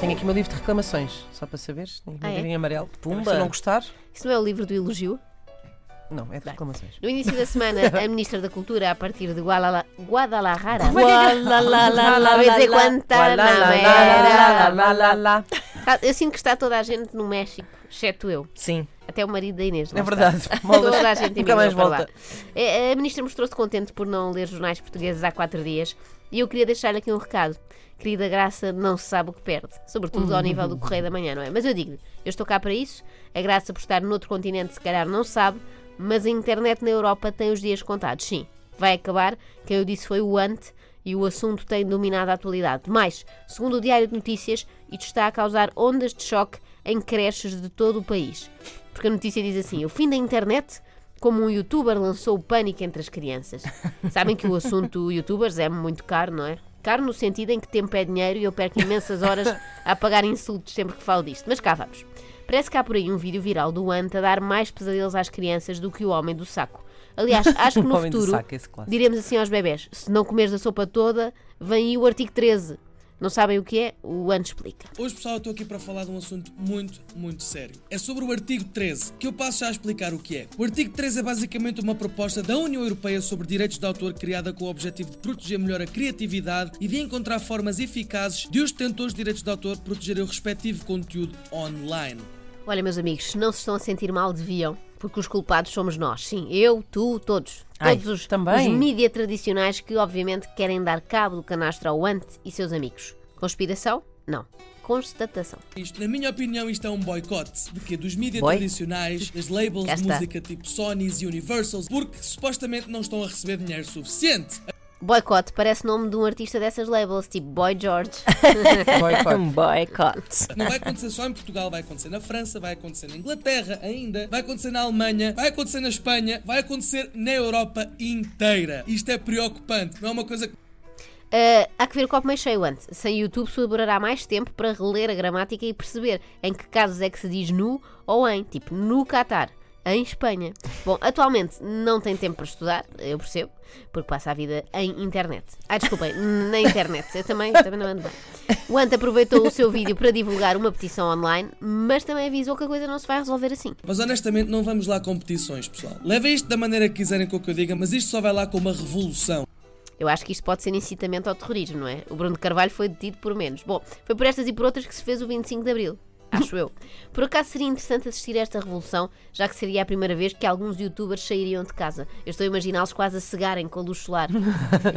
Tenho aqui o meu livro de reclamações, só para saberes. Tenho aqui Ah, um é? em amarelo. Pumba. Se não gostar, Isso não é o livro do elogio? não, é de reclamações. No início da semana, a Ministra da Cultura, a partir de Guadala- Guadalajara, Como é é? Guadalajara, vez em Guantanamera. Tá, Eu sinto que está toda a gente no México, exceto eu. Sim. Até o marido da Inês. É verdade. Toda a gente Nunca mais volta. É, A ministra mostrou-se contente por não ler jornais portugueses há quatro dias e eu queria deixar aqui um recado. Querida Graça não se sabe o que perde, sobretudo ao nível do Correio da Manhã, não é? Mas eu digo-lhe, eu estou cá para isso, a Graça por estar noutro continente se calhar não sabe, mas a internet na Europa tem os dias contados, sim. Vai acabar, quem eu disse foi o ante e o assunto tem dominado a atualidade. Mas, segundo o Diário de Notícias, isto está a causar ondas de choque em creches de todo o país. Porque a notícia diz assim: o fim da internet como um youtuber lançou o pânico entre as crianças. Sabem que o assunto youtubers é muito caro, não é? Caro no sentido em que tempo é dinheiro e eu perco imensas horas a pagar insultos sempre que falo disto. Mas cá vamos. Parece que há por aí um vídeo viral do Ant a dar mais pesadelos às crianças do que o homem do saco. Aliás, acho que no futuro saco, diremos assim aos bebés: se não comeres a sopa toda, vem aí o artigo 13. Não sabem o que é? O Ant explica. Hoje, pessoal, eu estou aqui para falar de um assunto muito, muito sério. É sobre o artigo 13, que eu passo já a explicar o que é. O artigo 13 é basicamente uma proposta da União Europeia sobre direitos de autor criada com o objetivo de proteger melhor a criatividade e de encontrar formas eficazes de os detentores de direitos de autor protegerem o respectivo conteúdo online. Olha, meus amigos, se não se estão a sentir mal, deviam, porque os culpados somos nós. Sim, eu, tu, todos. Ai, todos os, também. os mídia tradicionais que, obviamente, querem dar cabo do canastro ao Ant e seus amigos. Conspiração? Não. Constatação. Isto, na minha opinião, isto é um boicote de quê? dos mídias Boy? tradicionais, das labels de música tipo Sony's e Universals, porque supostamente não estão a receber dinheiro suficiente. Boicote parece nome de um artista dessas labels, tipo Boy George. Boycott. Não vai acontecer só em Portugal, vai acontecer na França, vai acontecer na Inglaterra ainda, vai acontecer na Alemanha, vai acontecer na Espanha, vai acontecer na Europa inteira. Isto é preocupante, não é uma coisa que Ah, há que ver o copo meio cheio antes. Sem YouTube se demorará mais tempo para reler a gramática e perceber em que casos é que se diz nu ou em, tipo no Qatar, em Espanha. Bom, atualmente não tem tempo para estudar, eu percebo, porque passa a vida em internet. Ah, desculpem, na internet. Eu também, também não ando bem. O Ant aproveitou o seu vídeo para divulgar uma petição online, mas também avisou que a coisa não se vai resolver assim. Mas honestamente não vamos lá a competições, pessoal. Levem isto da maneira que quiserem com o que eu diga, mas isto só vai lá com uma revolução. Eu acho que isto pode ser incitamento ao terrorismo, não é? O Bruno de Carvalho foi detido por menos. Bom, foi por estas e por outras que se fez o 25 de Abril. Acho eu. Por acaso seria interessante assistir a esta revolução, já que seria a primeira vez que alguns youtubers sairiam de casa. Eu estou a imaginá-los quase a cegarem com a luz solar.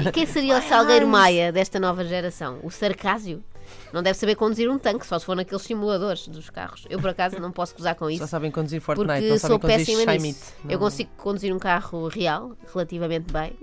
E quem seria o Salgueiro Maia desta nova geração? O Sarcásio? Não deve saber conduzir um tanque, só se for naqueles simuladores dos carros. Eu, por acaso, não posso gozar com isso. Só sabem conduzir Fortnite, Porque não sabem sou conduzir péssima nisso. It. Eu consigo conduzir um carro real, relativamente bem.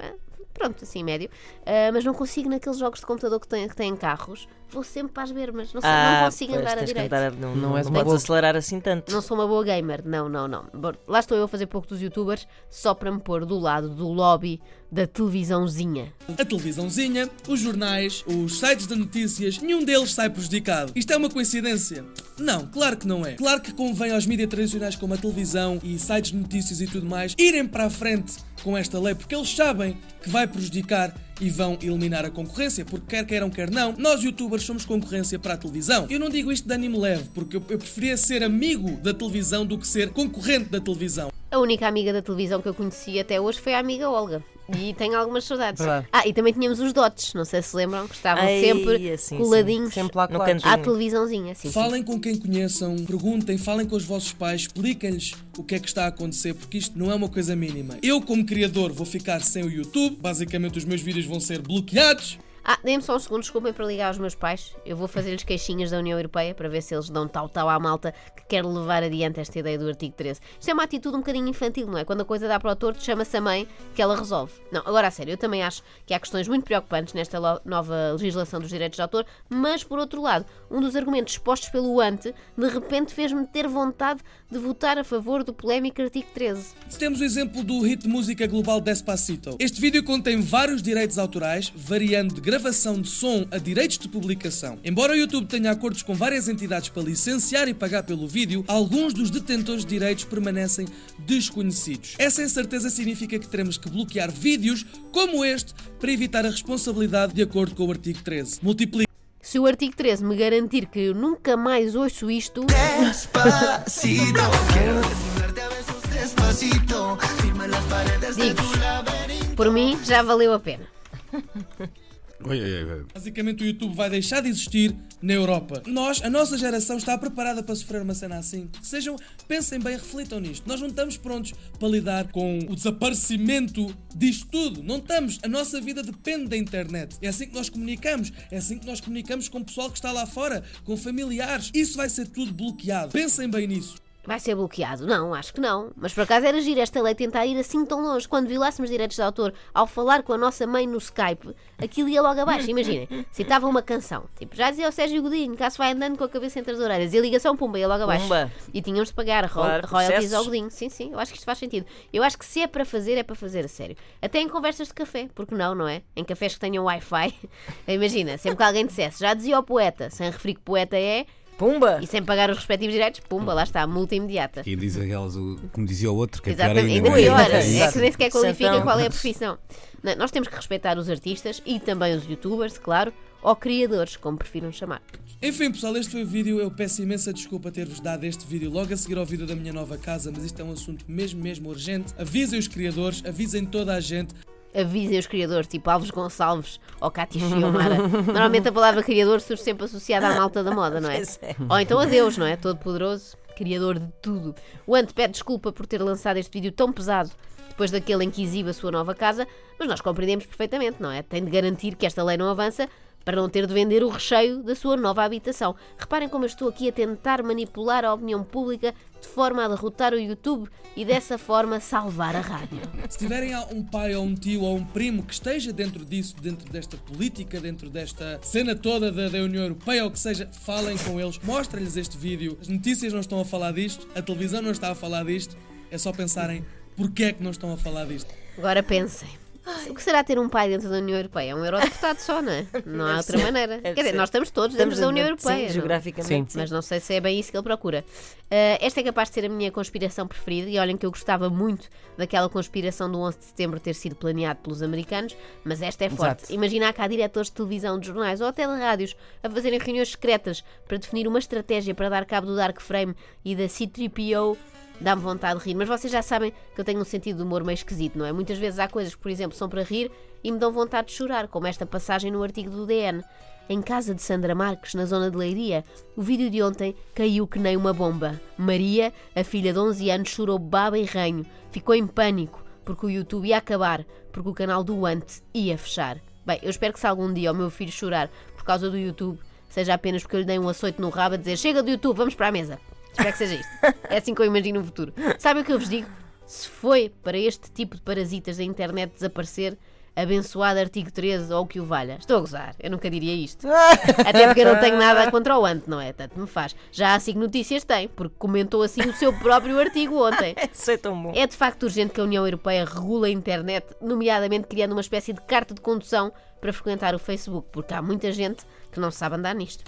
Pronto, assim, médio. Ah, mas não consigo naqueles jogos de computador que têm, que têm carros. Vou sempre para as bermas. Não, sei, não consigo Ah, pois, andar a direito. andar não, Não não, és não uma podes boa- acelerar assim tanto. Não sou uma boa gamer. Não, não, não. Bom, lá estou eu a fazer pouco dos youtubers só para me pôr do lado do lobby da televisãozinha. A televisãozinha, os jornais, os sites de notícias, nenhum deles sai prejudicado. Isto é uma coincidência? Não, claro que não é. Claro que convém aos mídias tradicionais como a televisão e sites de notícias e tudo mais irem para a frente com esta lei porque eles sabem que vai prejudicar e vão eliminar a concorrência, porque quer queiram, quer não, nós youtubers somos concorrência para a televisão. Eu não digo isto de ânimo leve, porque eu, eu preferia ser amigo da televisão do que ser concorrente da televisão. A única amiga da televisão que eu conheci até hoje foi a amiga Olga. E tenho algumas saudades. Verdade. Ah, e também tínhamos os dotes, não sei se lembram, que estavam Ai, sempre assim, coladinhos Sempre lá à televisãozinha. Sim, sim. Falem com quem conheçam, perguntem, falem com os vossos pais, expliquem-lhes o que é que está a acontecer, porque isto não é uma coisa mínima. Eu, como criador, vou ficar sem o YouTube, basicamente os meus vídeos vão ser bloqueados. Ah, dê-me só um segundo, desculpem para ligar aos meus pais. Eu vou fazer-lhes queixinhas da União Europeia para ver se eles dão tal-tal à malta que quer levar adiante esta ideia do artigo 13. Isto é uma atitude um bocadinho infantil, não é? Quando a coisa dá para o torto, chama-se a mãe que ela resolve. Não, agora a sério, eu também acho que há questões muito preocupantes nesta nova legislação dos direitos de autor, mas por outro lado, um dos argumentos expostos pelo ante de repente fez-me ter vontade de votar a favor do polémico artigo 13. Temos o exemplo do hit de música global Despacito. Este vídeo contém vários direitos autorais, variando de gravação de som a direitos de publicação. Embora o YouTube tenha acordos com várias entidades para licenciar e pagar pelo vídeo, alguns dos detentores de direitos permanecem desconhecidos. Essa incerteza significa que teremos que bloquear vídeos como este para evitar a responsabilidade de acordo com o artigo 13. Multiplica Se o artigo 13 me garantir que eu nunca mais ouço isto, Despacito, despacito. Laberinto. por mim, já valeu a pena. Oi, oi, oi. Basicamente o YouTube vai deixar de existir na Europa. Nós, a nossa geração, está preparada para sofrer uma cena assim. Sejam, pensem bem, reflitam nisto. Nós não estamos prontos para lidar com o desaparecimento disto tudo. Não estamos. A nossa vida depende da internet. É assim que nós comunicamos. É assim que nós comunicamos com o pessoal que está lá fora, com familiares. Isso vai ser tudo bloqueado. Pensem bem nisso. Vai ser bloqueado? Não, acho que não. Mas por acaso era giro esta lei tentar ir assim tão longe. Quando violássemos direitos de autor ao falar com a nossa mãe no Skype, aquilo ia logo abaixo. Imaginem, citava uma canção. Tipo, já dizia o Sérgio Godinho, caso vai andando com a cabeça entre as orelhas. E a ligação, pumba, ia logo abaixo. Pumba. E tínhamos de pagar ro Claro, royalties ao Godinho. Sim, sim, eu acho que isto faz sentido. Eu acho que se é para fazer, é para fazer a sério. Até em conversas de café, porque não, não é? Em cafés que tenham Wi-Fi. Imagina, sempre que alguém dissesse, já dizia o poeta, sem referir que poeta é, Pumba! e sem pagar os respectivos direitos, pumba, lá está, multa imediata. Quem diz aquelas, o- como dizia o outro, que é pior Exatamente, ainda. ainda não é? pior. É que nem sequer qualifica Então- qual é a profissão. Não, nós temos que respeitar os artistas e também os youtubers, claro, ou criadores, como prefiram chamar. Enfim, pessoal, este foi o vídeo. Eu peço imensa desculpa ter-vos dado este vídeo logo a seguir ao vídeo da minha nova casa, mas isto é um assunto mesmo, mesmo urgente. Avisem os criadores, avisem toda a gente. Avisem os criadores, tipo Alves Gonçalves ou Cátia Chiomara. Normalmente a palavra criador surge sempre associada à malta da moda, não é? É. Ou então a Deus, não é? Todo poderoso, criador de tudo. O Ante pede desculpa por ter lançado este vídeo tão pesado depois daquele em que exibe a sua nova casa, mas nós compreendemos perfeitamente, não é? Tem de garantir que esta lei não avança para não ter de vender o recheio da sua nova habitação. Reparem como eu estou aqui a tentar manipular a opinião pública de forma a derrotar o YouTube e dessa forma salvar a rádio. Se tiverem um pai ou um tio ou um primo que esteja dentro disso, dentro desta política, dentro desta cena toda da, da União Europeia ou que seja, falem com eles, mostrem-lhes este vídeo. As notícias não estão a falar disto, a televisão não está a falar disto, é só pensarem porquê é que não estão a falar disto. Agora pensem. O que será ter um pai dentro da União Europeia? É um eurodeputado só, não é? Não há outra maneira. Quer dizer, nós estamos todos dentro da União Sim, Europeia. não? geograficamente. Mas não sei se é bem isso que ele procura. Ah, esta é capaz de ser a minha conspiração preferida, e olhem que eu gostava muito daquela conspiração do 11 de setembro ter sido planeado pelos americanos, mas esta é forte. Exato. Imaginar cá diretores de televisão, de jornais ou até de rádios a fazerem reuniões secretas para definir uma estratégia para dar cabo do Dark Frame e da C-3PO dá-me vontade de rir. Mas vocês já sabem que eu tenho um sentido de humor meio esquisito, não é? Muitas vezes há coisas que, por exemplo, são para rir e me dão vontade de chorar, como esta passagem no artigo do DN. Em casa de Sandra Marques, na zona de Leiria, o vídeo de ontem caiu que nem uma bomba. Maria, a filha de 11 anos, chorou baba e ranho. Ficou em pânico, porque o YouTube ia acabar, porque o canal do Ante ia fechar. Bem, eu espero que se algum dia o meu filho chorar por causa do YouTube, seja apenas porque eu lhe dei um açoite no rabo a dizer chega do YouTube, vamos para a mesa. Espero que seja isto. É assim que eu imagino o futuro. Sabem o que eu vos digo? Se foi para este tipo de parasitas da internet desaparecer, abençoado artigo 13 ou o que o valha. Estou a gozar, eu nunca diria isto. Até porque eu não tenho nada contra o Ante, não é? Tanto me faz. Já a SIG Notícias tem, porque comentou assim o seu próprio artigo ontem. Isso é tão bom. É de facto urgente que a União Europeia regule a internet, nomeadamente criando uma espécie de carta de condução para frequentar o Facebook, porque há muita gente que não sabe andar nisto.